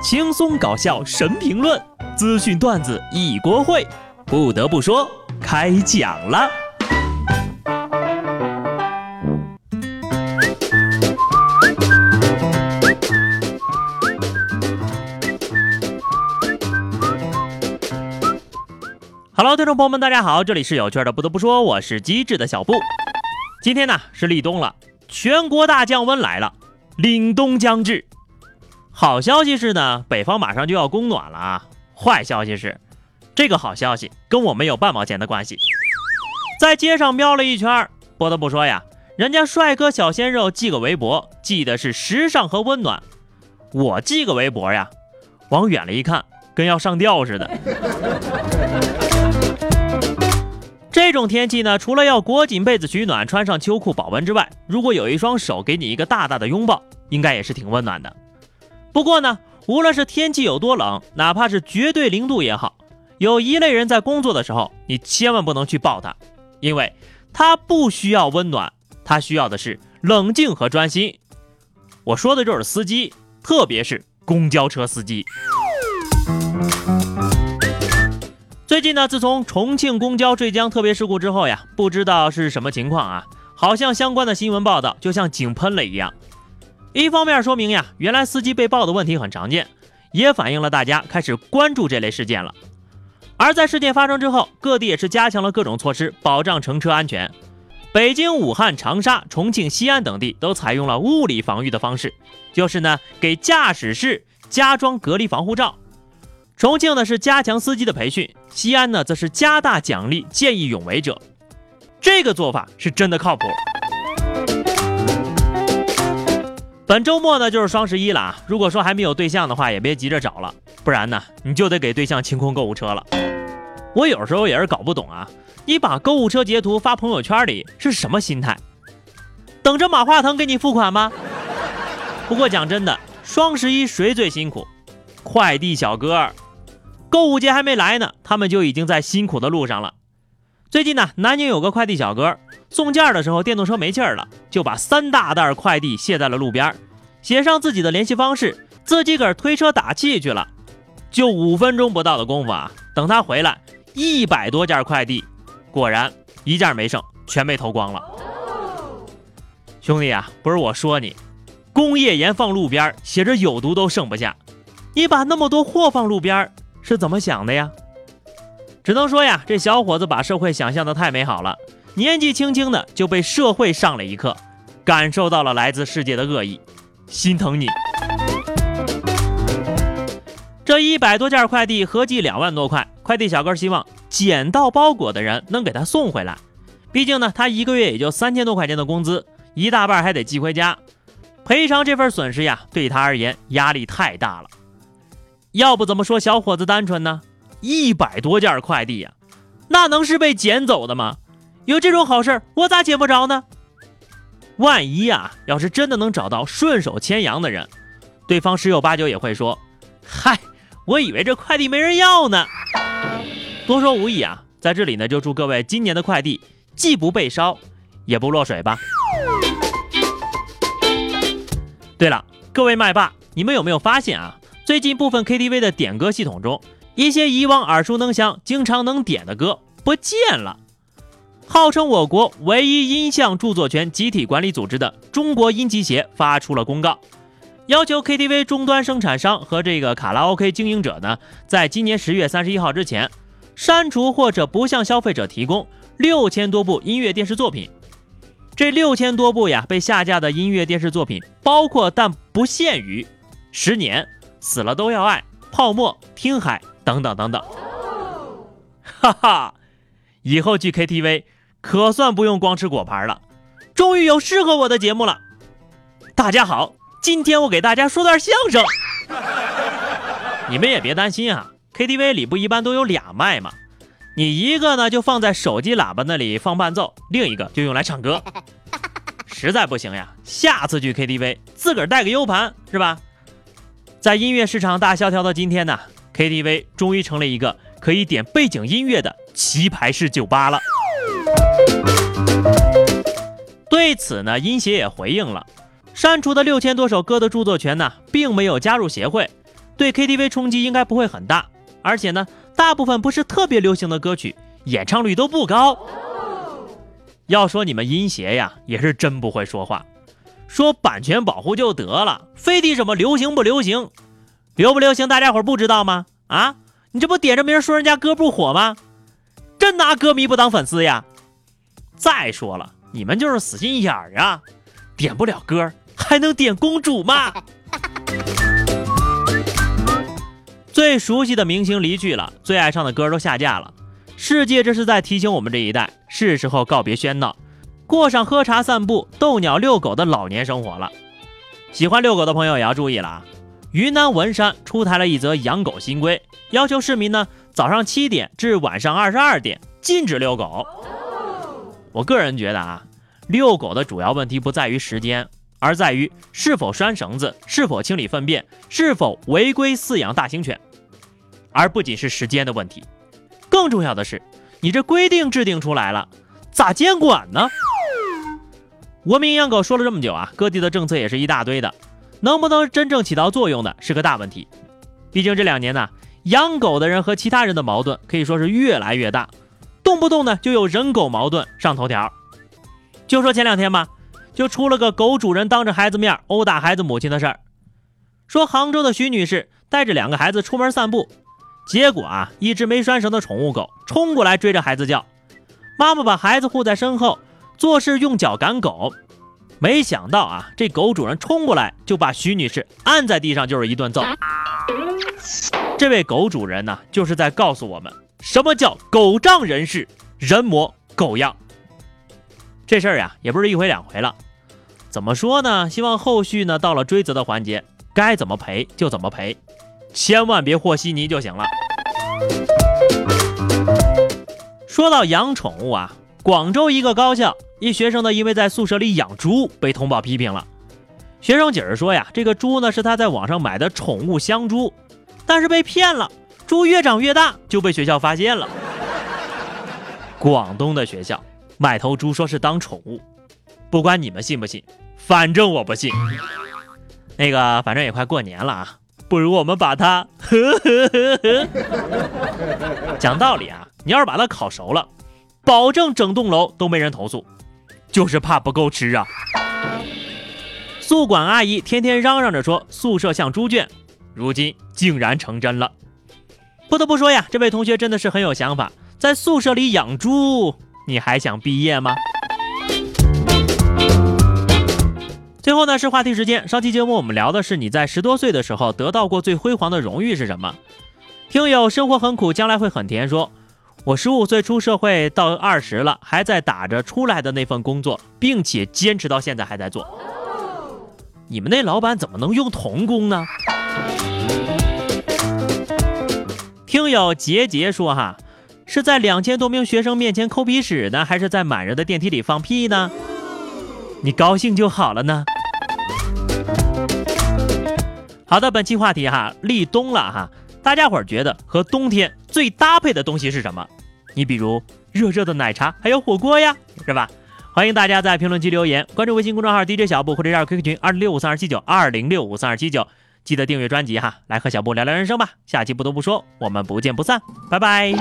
轻松搞笑神评论，资讯段子一锅烩。不得不说，开讲了。Hello，听众朋友们，大家好，这里是有趣的。不得不说，我是机智的小布。今天呢是立冬了，全国大降温来了，凛冬将至。好消息是呢，北方马上就要供暖了啊。坏消息是，这个好消息跟我没有半毛钱的关系。在街上瞄了一圈，不得不说呀，人家帅哥小鲜肉系个围脖，系的是时尚和温暖。我系个围脖呀，往远了一看，跟要上吊似的。这种天气呢，除了要裹紧被子取暖，穿上秋裤保温之外，如果有一双手给你一个大大的拥抱，应该也是挺温暖的。不过呢，无论是天气有多冷，哪怕是绝对零度也好，有一类人在工作的时候，你千万不能去抱他，因为他不需要温暖，他需要的是冷静和专心。我说的就是司机，特别是公交车司机。最近呢，自从重庆公交坠江特别事故之后呀，不知道是什么情况啊，好像相关的新闻报道就像井喷了一样。一方面说明呀，原来司机被爆的问题很常见，也反映了大家开始关注这类事件了。而在事件发生之后，各地也是加强了各种措施，保障乘车安全。北京、武汉、长沙、重庆、西安等地都采用了物理防御的方式，就是呢给驾驶室加装隔离防护罩。重庆呢是加强司机的培训，西安呢则是加大奖励见义勇为者。这个做法是真的靠谱。本周末呢就是双十一了啊！如果说还没有对象的话，也别急着找了，不然呢你就得给对象清空购物车了。我有时候也是搞不懂啊，你把购物车截图发朋友圈里是什么心态？等着马化腾给你付款吗？不过讲真的，双十一谁最辛苦？快递小哥，购物节还没来呢，他们就已经在辛苦的路上了。最近呢，南京有个快递小哥。送件的时候，电动车没气儿了，就把三大袋快递卸在了路边，写上自己的联系方式，自己个儿推车打气去了。就五分钟不到的功夫啊，等他回来，一百多件快递，果然一件没剩，全被偷光了。兄弟啊，不是我说你，工业盐放路边，写着有毒都剩不下，你把那么多货放路边是怎么想的呀？只能说呀，这小伙子把社会想象的太美好了。年纪轻轻的就被社会上了一课，感受到了来自世界的恶意，心疼你。这一百多件快递合计两万多块，快递小哥希望捡到包裹的人能给他送回来。毕竟呢，他一个月也就三千多块钱的工资，一大半还得寄回家，赔偿这份损失呀，对他而言压力太大了。要不怎么说小伙子单纯呢？一百多件快递呀，那能是被捡走的吗？有这种好事，我咋捡不着呢？万一啊，要是真的能找到顺手牵羊的人，对方十有八九也会说：“嗨，我以为这快递没人要呢。”多说无益啊，在这里呢，就祝各位今年的快递既不被烧，也不落水吧。对了，各位麦霸，你们有没有发现啊？最近部分 KTV 的点歌系统中，一些以往耳熟能详、经常能点的歌不见了。号称我国唯一音像著作权集体管理组织的中国音集协发出了公告，要求 KTV 终端生产商和这个卡拉 OK 经营者呢，在今年十月三十一号之前，删除或者不向消费者提供六千多部音乐电视作品。这六千多部呀，被下架的音乐电视作品包括但不限于《十年》《死了都要爱》《泡沫》《听海》等等等等。哈哈，以后去 KTV。可算不用光吃果盘了，终于有适合我的节目了。大家好，今天我给大家说段相声。你们也别担心啊，KTV 里不一般都有俩麦吗？你一个呢就放在手机喇叭那里放伴奏，另一个就用来唱歌。实在不行呀，下次去 KTV 自个儿带个 U 盘是吧？在音乐市场大萧条的今天呢，KTV 终于成了一个可以点背景音乐的棋牌式酒吧了。对此呢，音协也回应了，删除的六千多首歌的著作权呢，并没有加入协会，对 KTV 冲击应该不会很大。而且呢，大部分不是特别流行的歌曲，演唱率都不高。要说你们音协呀，也是真不会说话，说版权保护就得了，非得什么流行不流行，流不流行大家伙不知道吗？啊，你这不点着名说人家歌不火吗？真拿歌迷不当粉丝呀？再说了，你们就是死心眼儿啊，点不了歌还能点公主吗？最熟悉的明星离去了，最爱唱的歌都下架了。世界这是在提醒我们这一代，是时候告别喧闹，过上喝茶、散步、逗鸟、遛狗的老年生活了。喜欢遛狗的朋友也要注意了啊！云南文山出台了一则养狗新规，要求市民呢早上七点至晚上二十二点禁止遛狗。我个人觉得啊，遛狗的主要问题不在于时间。而在于是否拴绳子，是否清理粪便，是否违规饲养大型犬，而不仅是时间的问题。更重要的是，你这规定制定出来了，咋监管呢？文明养狗说了这么久啊，各地的政策也是一大堆的，能不能真正起到作用的是个大问题。毕竟这两年呢，养狗的人和其他人的矛盾可以说是越来越大，动不动呢就有人狗矛盾上头条。就说前两天吧。就出了个狗主人当着孩子面殴打孩子母亲的事儿。说杭州的徐女士带着两个孩子出门散步，结果啊，一只没拴绳的宠物狗冲过来追着孩子叫，妈妈把孩子护在身后，做事用脚赶狗。没想到啊，这狗主人冲过来就把徐女士按在地上就是一顿揍。这位狗主人呢，就是在告诉我们什么叫狗仗人势，人模狗样。这事儿呀，也不是一回两回了。怎么说呢？希望后续呢，到了追责的环节，该怎么赔就怎么赔，千万别和稀泥就行了。说到养宠物啊，广州一个高校一学生呢，因为在宿舍里养猪，被通报批评了。学生解释说呀，这个猪呢是他在网上买的宠物香猪，但是被骗了，猪越长越大就被学校发现了。广东的学校买头猪说是当宠物。不管你们信不信，反正我不信。那个，反正也快过年了啊，不如我们把它呵呵呵呵讲道理啊，你要是把它烤熟了，保证整栋楼都没人投诉，就是怕不够吃啊。宿管阿姨天天嚷嚷着说宿舍像猪圈，如今竟然成真了。不得不说呀，这位同学真的是很有想法，在宿舍里养猪，你还想毕业吗？最后呢是话题时间。上期节目我们聊的是你在十多岁的时候得到过最辉煌的荣誉是什么？听友生活很苦，将来会很甜。说，我十五岁出社会到二十了，还在打着出来的那份工作，并且坚持到现在还在做。你们那老板怎么能用童工呢？听友杰杰说哈，是在两千多名学生面前抠鼻屎呢，还是在满人的电梯里放屁呢？你高兴就好了呢。好的，本期话题哈，立冬了哈，大家伙儿觉得和冬天最搭配的东西是什么？你比如热热的奶茶，还有火锅呀，是吧？欢迎大家在评论区留言，关注微信公众号 DJ 小布或者加入 QQ 群二六五三二七九二零六五三二七九，记得订阅专辑哈，来和小布聊聊人生吧。下期不得不说，我们不见不散，拜拜。